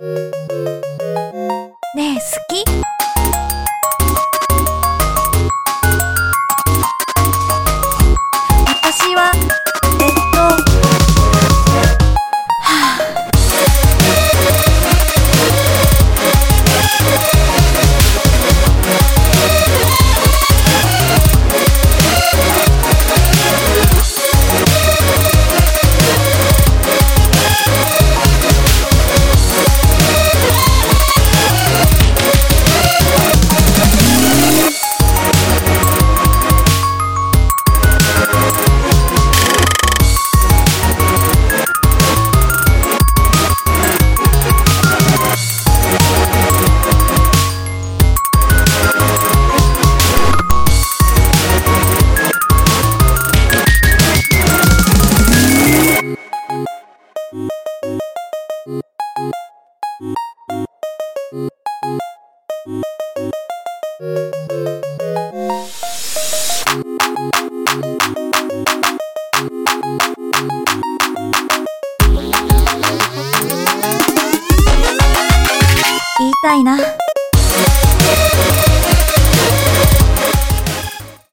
ねえ好き？言いたいな。